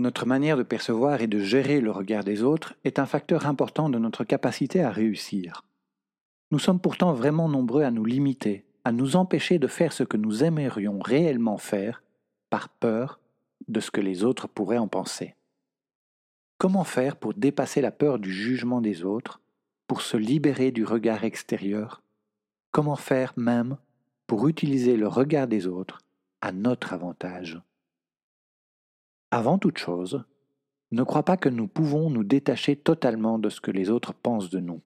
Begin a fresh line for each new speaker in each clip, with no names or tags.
Notre manière de percevoir et de gérer le regard des autres est un facteur important de notre capacité à réussir. Nous sommes pourtant vraiment nombreux à nous limiter, à nous empêcher de faire ce que nous aimerions réellement faire par peur de ce que les autres pourraient en penser. Comment faire pour dépasser la peur du jugement des autres, pour se libérer du regard extérieur? Comment faire même pour utiliser le regard des autres à notre avantage? Avant toute chose, ne crois pas que nous pouvons nous détacher totalement de ce que les autres pensent de nous.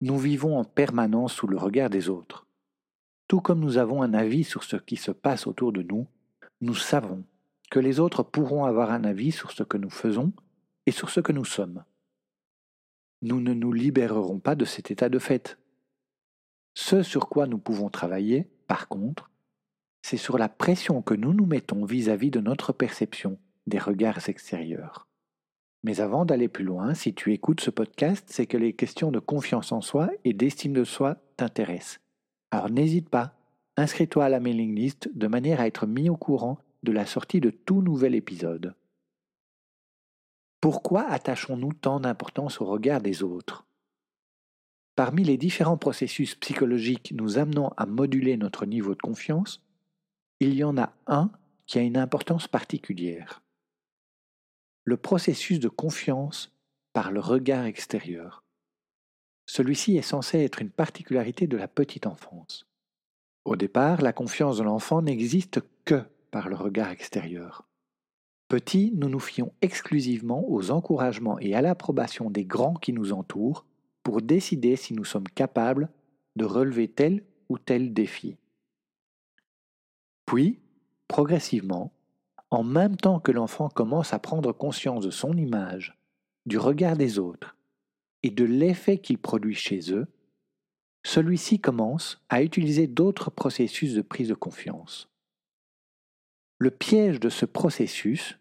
Nous vivons en permanence sous le regard des autres. Tout comme nous avons un avis sur ce qui se passe autour de nous, nous savons que les autres pourront avoir un avis sur ce que nous faisons et sur ce que nous sommes. Nous ne nous libérerons pas de cet état de fait. Ce sur quoi nous pouvons travailler, par contre, c'est sur la pression que nous nous mettons vis-à-vis de notre perception des regards extérieurs. Mais avant d'aller plus loin, si tu écoutes ce podcast, c'est que les questions de confiance en soi et d'estime de soi t'intéressent. Alors n'hésite pas inscris-toi à la mailing list de manière à être mis au courant de la sortie de tout nouvel épisode. Pourquoi attachons-nous tant d'importance au regard des autres? Parmi les différents processus psychologiques nous amenant à moduler notre niveau de confiance, il y en a un qui a une importance particulière. Le processus de confiance par le regard extérieur. Celui-ci est censé être une particularité de la petite enfance. Au départ, la confiance de l'enfant n'existe que par le regard extérieur. Petit, nous nous fions exclusivement aux encouragements et à l'approbation des grands qui nous entourent pour décider si nous sommes capables de relever tel ou tel défi. Puis, progressivement, en même temps que l'enfant commence à prendre conscience de son image, du regard des autres et de l'effet qu'il produit chez eux, celui-ci commence à utiliser d'autres processus de prise de confiance. Le piège de ce processus,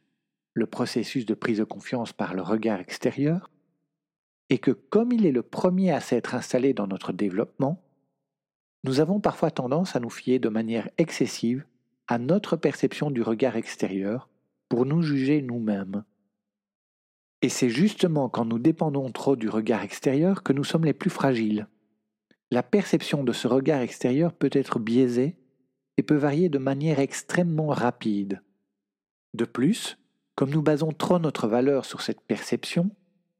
le processus de prise de confiance par le regard extérieur, est que comme il est le premier à s'être installé dans notre développement, nous avons parfois tendance à nous fier de manière excessive à notre perception du regard extérieur pour nous juger nous-mêmes. Et c'est justement quand nous dépendons trop du regard extérieur que nous sommes les plus fragiles la perception de ce regard extérieur peut être biaisée et peut varier de manière extrêmement rapide. De plus, comme nous basons trop notre valeur sur cette perception,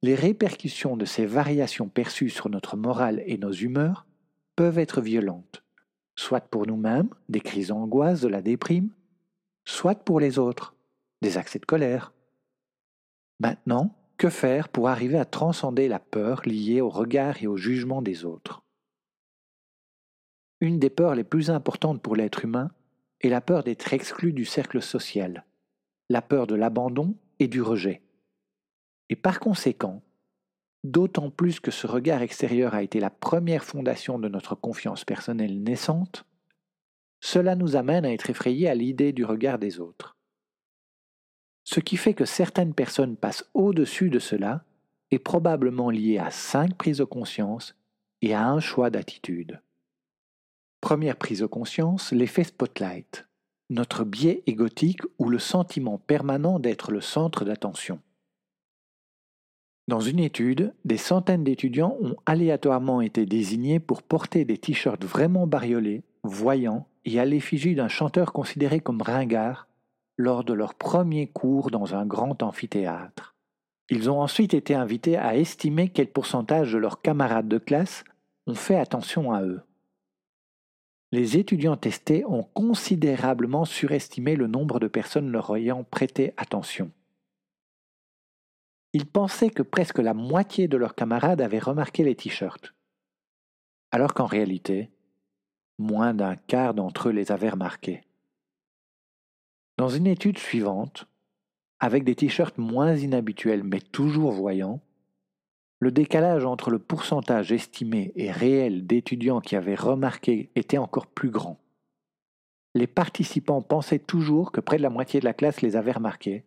les répercussions de ces variations perçues sur notre morale et nos humeurs peuvent être violentes, soit pour nous-mêmes, des crises d'angoisse, de la déprime, soit pour les autres, des accès de colère. Maintenant, que faire pour arriver à transcender la peur liée au regard et au jugement des autres? Une des peurs les plus importantes pour l'être humain est la peur d'être exclu du cercle social, la peur de l'abandon et du rejet. Et par conséquent, d'autant plus que ce regard extérieur a été la première fondation de notre confiance personnelle naissante, cela nous amène à être effrayés à l'idée du regard des autres. Ce qui fait que certaines personnes passent au-dessus de cela est probablement lié à cinq prises de conscience et à un choix d'attitude. Première prise de conscience, l'effet spotlight, notre biais égotique ou le sentiment permanent d'être le centre d'attention. Dans une étude, des centaines d'étudiants ont aléatoirement été désignés pour porter des t-shirts vraiment bariolés, voyants et à l'effigie d'un chanteur considéré comme ringard, lors de leur premier cours dans un grand amphithéâtre. Ils ont ensuite été invités à estimer quel pourcentage de leurs camarades de classe ont fait attention à eux. Les étudiants testés ont considérablement surestimé le nombre de personnes leur ayant prêté attention. Ils pensaient que presque la moitié de leurs camarades avaient remarqué les t-shirts, alors qu'en réalité, moins d'un quart d'entre eux les avaient remarqués. Dans une étude suivante, avec des t-shirts moins inhabituels mais toujours voyants, le décalage entre le pourcentage estimé et réel d'étudiants qui avaient remarqué était encore plus grand. Les participants pensaient toujours que près de la moitié de la classe les avait remarqués,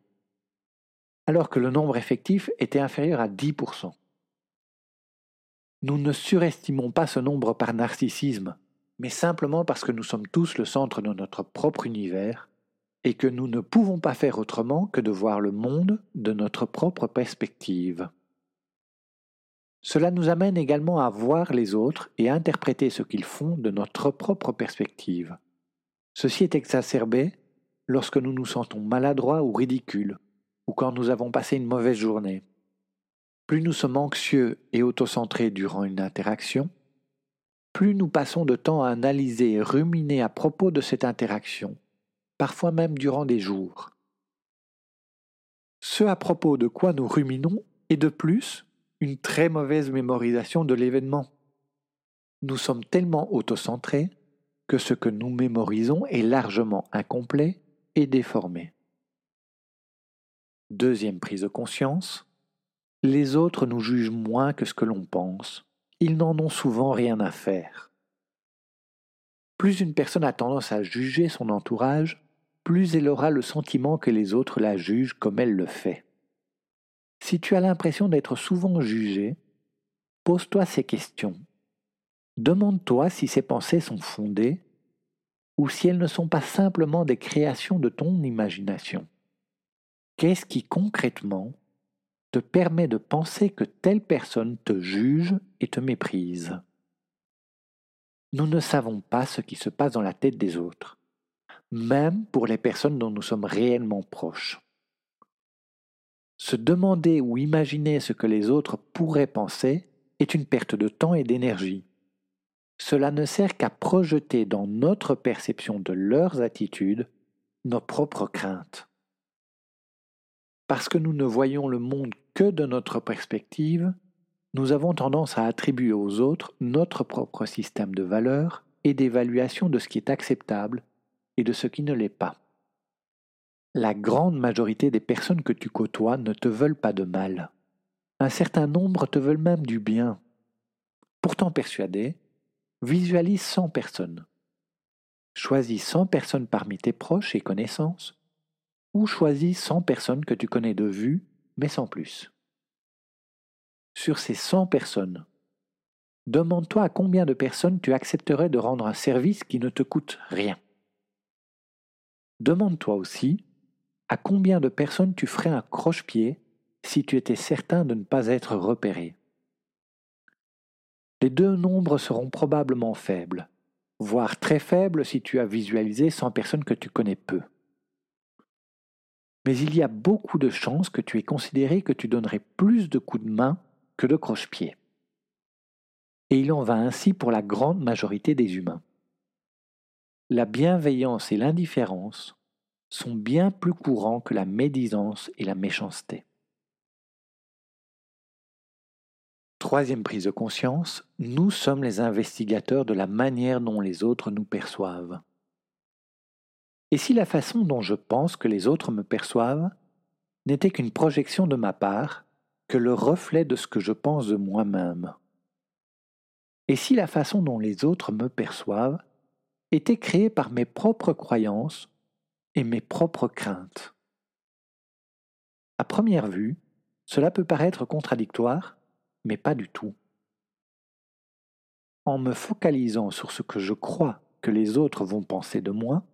alors que le nombre effectif était inférieur à 10%. Nous ne surestimons pas ce nombre par narcissisme, mais simplement parce que nous sommes tous le centre de notre propre univers et que nous ne pouvons pas faire autrement que de voir le monde de notre propre perspective. Cela nous amène également à voir les autres et à interpréter ce qu'ils font de notre propre perspective. Ceci est exacerbé lorsque nous nous sentons maladroits ou ridicules, ou quand nous avons passé une mauvaise journée. Plus nous sommes anxieux et autocentrés durant une interaction, plus nous passons de temps à analyser et ruminer à propos de cette interaction, parfois même durant des jours. Ce à propos de quoi nous ruminons est de plus une très mauvaise mémorisation de l'événement. Nous sommes tellement autocentrés que ce que nous mémorisons est largement incomplet et déformé. Deuxième prise de conscience, les autres nous jugent moins que ce que l'on pense. Ils n'en ont souvent rien à faire. Plus une personne a tendance à juger son entourage, plus elle aura le sentiment que les autres la jugent comme elle le fait. Si tu as l'impression d'être souvent jugé, pose-toi ces questions. Demande-toi si ces pensées sont fondées ou si elles ne sont pas simplement des créations de ton imagination. Qu'est-ce qui concrètement te permet de penser que telle personne te juge et te méprise? Nous ne savons pas ce qui se passe dans la tête des autres, même pour les personnes dont nous sommes réellement proches. Se demander ou imaginer ce que les autres pourraient penser est une perte de temps et d'énergie. Cela ne sert qu'à projeter dans notre perception de leurs attitudes nos propres craintes. Parce que nous ne voyons le monde que de notre perspective, nous avons tendance à attribuer aux autres notre propre système de valeurs et d'évaluation de ce qui est acceptable et de ce qui ne l'est pas. La grande majorité des personnes que tu côtoies ne te veulent pas de mal. Un certain nombre te veulent même du bien. Pourtant persuadé, visualise 100 personnes. Choisis 100 personnes parmi tes proches et connaissances, ou choisis 100 personnes que tu connais de vue, mais sans plus. Sur ces 100 personnes, demande-toi à combien de personnes tu accepterais de rendre un service qui ne te coûte rien. Demande-toi aussi à combien de personnes tu ferais un croche-pied si tu étais certain de ne pas être repéré Les deux nombres seront probablement faibles, voire très faibles si tu as visualisé 100 personnes que tu connais peu. Mais il y a beaucoup de chances que tu aies considéré que tu donnerais plus de coups de main que de croche-pied. Et il en va ainsi pour la grande majorité des humains. La bienveillance et l'indifférence sont bien plus courants que la médisance et la méchanceté. Troisième prise de conscience, nous sommes les investigateurs de la manière dont les autres nous perçoivent. Et si la façon dont je pense que les autres me perçoivent n'était qu'une projection de ma part, que le reflet de ce que je pense de moi-même Et si la façon dont les autres me perçoivent était créée par mes propres croyances et mes propres craintes. À première vue, cela peut paraître contradictoire, mais pas du tout. En me focalisant sur ce que je crois que les autres vont penser de moi,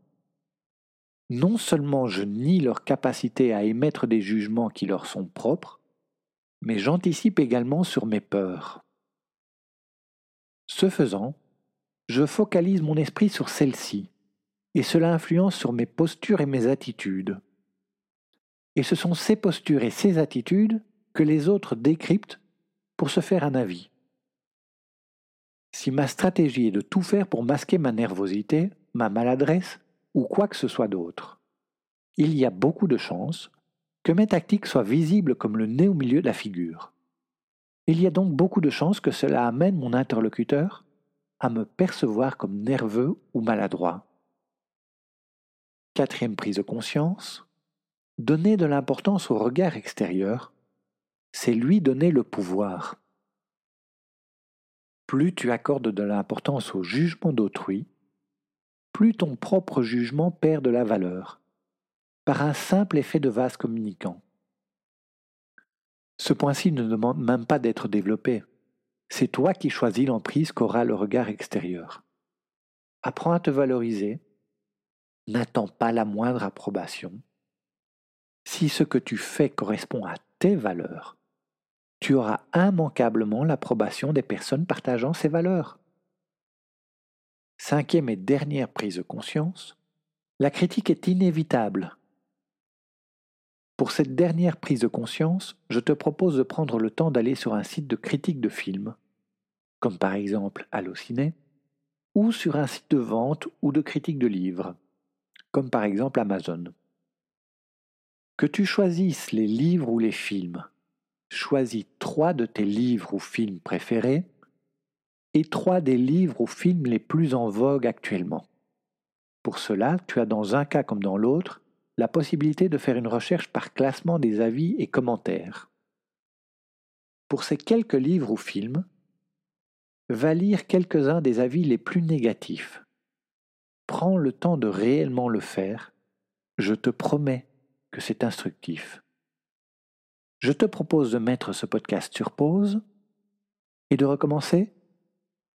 non seulement je nie leur capacité à émettre des jugements qui leur sont propres, mais j'anticipe également sur mes peurs. Ce faisant, je focalise mon esprit sur celles-ci et cela influence sur mes postures et mes attitudes. et ce sont ces postures et ces attitudes que les autres décryptent pour se faire un avis. Si ma stratégie est de tout faire pour masquer ma nervosité, ma maladresse ou quoi que ce soit d'autre, il y a beaucoup de chances que mes tactiques soient visibles comme le nez au milieu de la figure. Il y a donc beaucoup de chances que cela amène mon interlocuteur à me percevoir comme nerveux ou maladroit. Quatrième prise de conscience, donner de l'importance au regard extérieur, c'est lui donner le pouvoir. Plus tu accordes de l'importance au jugement d'autrui, plus ton propre jugement perd de la valeur, par un simple effet de vase communicant. Ce point-ci ne demande même pas d'être développé. C'est toi qui choisis l'emprise qu'aura le regard extérieur. Apprends à te valoriser. N'attends pas la moindre approbation. Si ce que tu fais correspond à tes valeurs, tu auras immanquablement l'approbation des personnes partageant ces valeurs. Cinquième et dernière prise de conscience, la critique est inévitable. Pour cette dernière prise de conscience, je te propose de prendre le temps d'aller sur un site de critique de films, comme par exemple Allociné, ou sur un site de vente ou de critique de livres, comme par exemple Amazon. Que tu choisisses les livres ou les films, choisis trois de tes livres ou films préférés et trois des livres ou films les plus en vogue actuellement. Pour cela, tu as dans un cas comme dans l'autre la possibilité de faire une recherche par classement des avis et commentaires. Pour ces quelques livres ou films, va lire quelques-uns des avis les plus négatifs. Prends le temps de réellement le faire, je te promets que c'est instructif. Je te propose de mettre ce podcast sur pause et de recommencer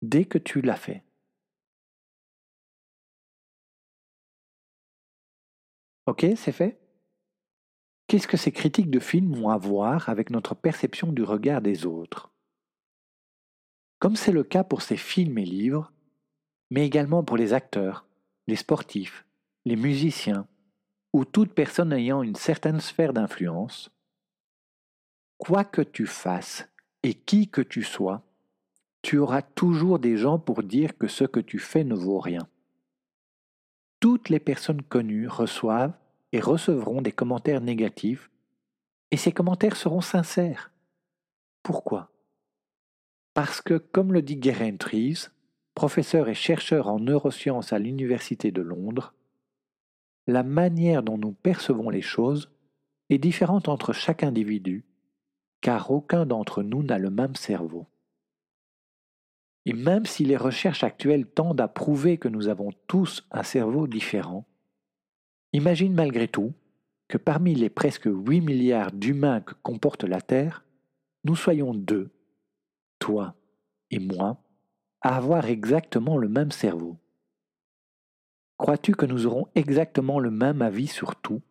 dès que tu l'as fait. Ok, c'est fait? Qu'est-ce que ces critiques de films ont à voir avec notre perception du regard des autres? Comme c'est le cas pour ces films et livres, mais également pour les acteurs, les sportifs, les musiciens, ou toute personne ayant une certaine sphère d'influence, quoi que tu fasses et qui que tu sois, tu auras toujours des gens pour dire que ce que tu fais ne vaut rien toutes les personnes connues reçoivent et recevront des commentaires négatifs, et ces commentaires seront sincères. Pourquoi? Parce que, comme le dit Geraint Reeves, professeur et chercheur en neurosciences à l'Université de Londres, la manière dont nous percevons les choses est différente entre chaque individu, car aucun d'entre nous n'a le même cerveau. Et même si les recherches actuelles tendent à prouver que nous avons tous un cerveau différent, imagine malgré tout que parmi les presque 8 milliards d'humains que comporte la Terre, nous soyons deux, toi et moi, à avoir exactement le même cerveau. Crois-tu que nous aurons exactement le même avis sur tout?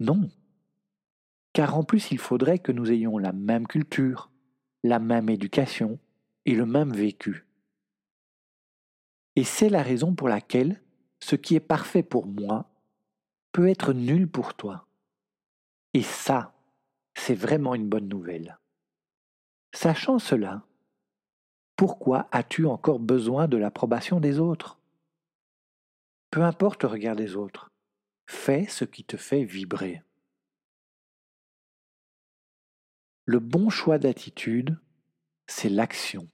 Non. Car en plus il faudrait que nous ayons la même culture, la même éducation, et le même vécu. Et c'est la raison pour laquelle ce qui est parfait pour moi peut être nul pour toi. Et ça, c'est vraiment une bonne nouvelle. Sachant cela, pourquoi as-tu encore besoin de l'approbation des autres? Peu importe le regard des autres, fais ce qui te fait vibrer. Le bon choix d'attitude, c'est l'action.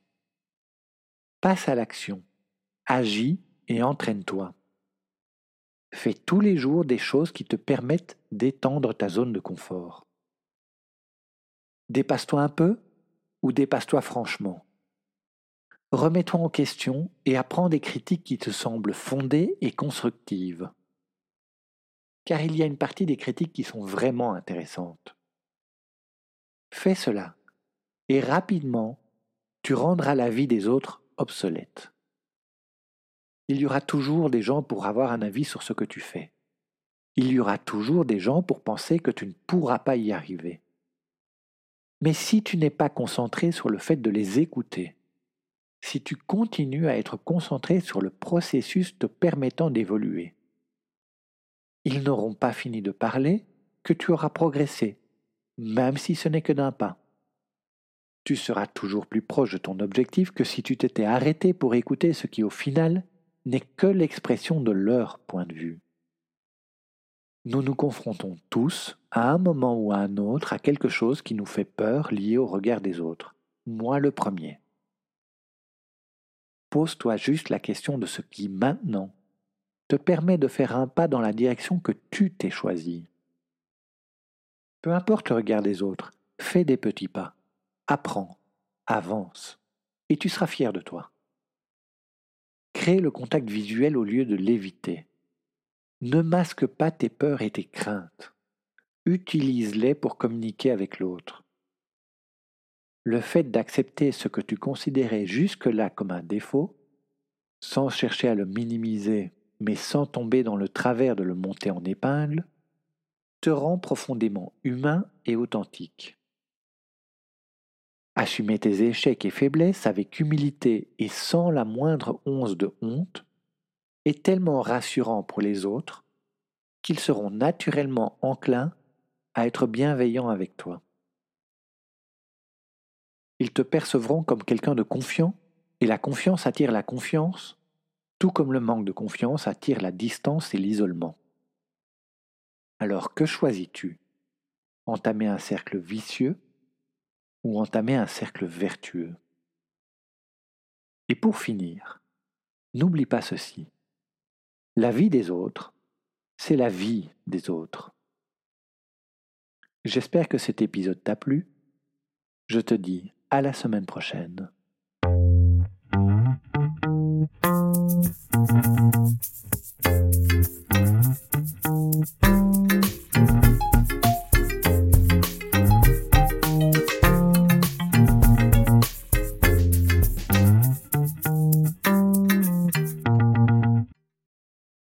Passe à l'action. Agis et entraîne-toi. Fais tous les jours des choses qui te permettent d'étendre ta zone de confort. Dépasse-toi un peu ou dépasse-toi franchement. Remets-toi en question et apprends des critiques qui te semblent fondées et constructives. Car il y a une partie des critiques qui sont vraiment intéressantes. Fais cela et rapidement, tu rendras la vie des autres Il y aura toujours des gens pour avoir un avis sur ce que tu fais. Il y aura toujours des gens pour penser que tu ne pourras pas y arriver. Mais si tu n'es pas concentré sur le fait de les écouter, si tu continues à être concentré sur le processus te permettant d'évoluer, ils n'auront pas fini de parler que tu auras progressé, même si ce n'est que d'un pas. Tu seras toujours plus proche de ton objectif que si tu t'étais arrêté pour écouter ce qui au final n'est que l'expression de leur point de vue. Nous nous confrontons tous, à un moment ou à un autre, à quelque chose qui nous fait peur lié au regard des autres. Moi le premier. Pose-toi juste la question de ce qui maintenant te permet de faire un pas dans la direction que tu t'es choisi. Peu importe le regard des autres, fais des petits pas, apprends, avance, et tu seras fier de toi. Crée le contact visuel au lieu de l'éviter. Ne masque pas tes peurs et tes craintes. Utilise-les pour communiquer avec l'autre. Le fait d'accepter ce que tu considérais jusque-là comme un défaut, sans chercher à le minimiser, mais sans tomber dans le travers de le monter en épingle, te rend profondément humain et authentique. Assumer tes échecs et faiblesses avec humilité et sans la moindre once de honte est tellement rassurant pour les autres qu'ils seront naturellement enclins à être bienveillants avec toi. Ils te percevront comme quelqu'un de confiant, et la confiance attire la confiance, tout comme le manque de confiance attire la distance et l'isolement. Alors que choisis-tu? Entamer un cercle vicieux ou entamer un cercle vertueux Et pour finir, n'oublie pas ceci. La vie des autres, c'est la vie des autres. J'espère que cet épisode t'a plu. Je te dis à la semaine prochaine.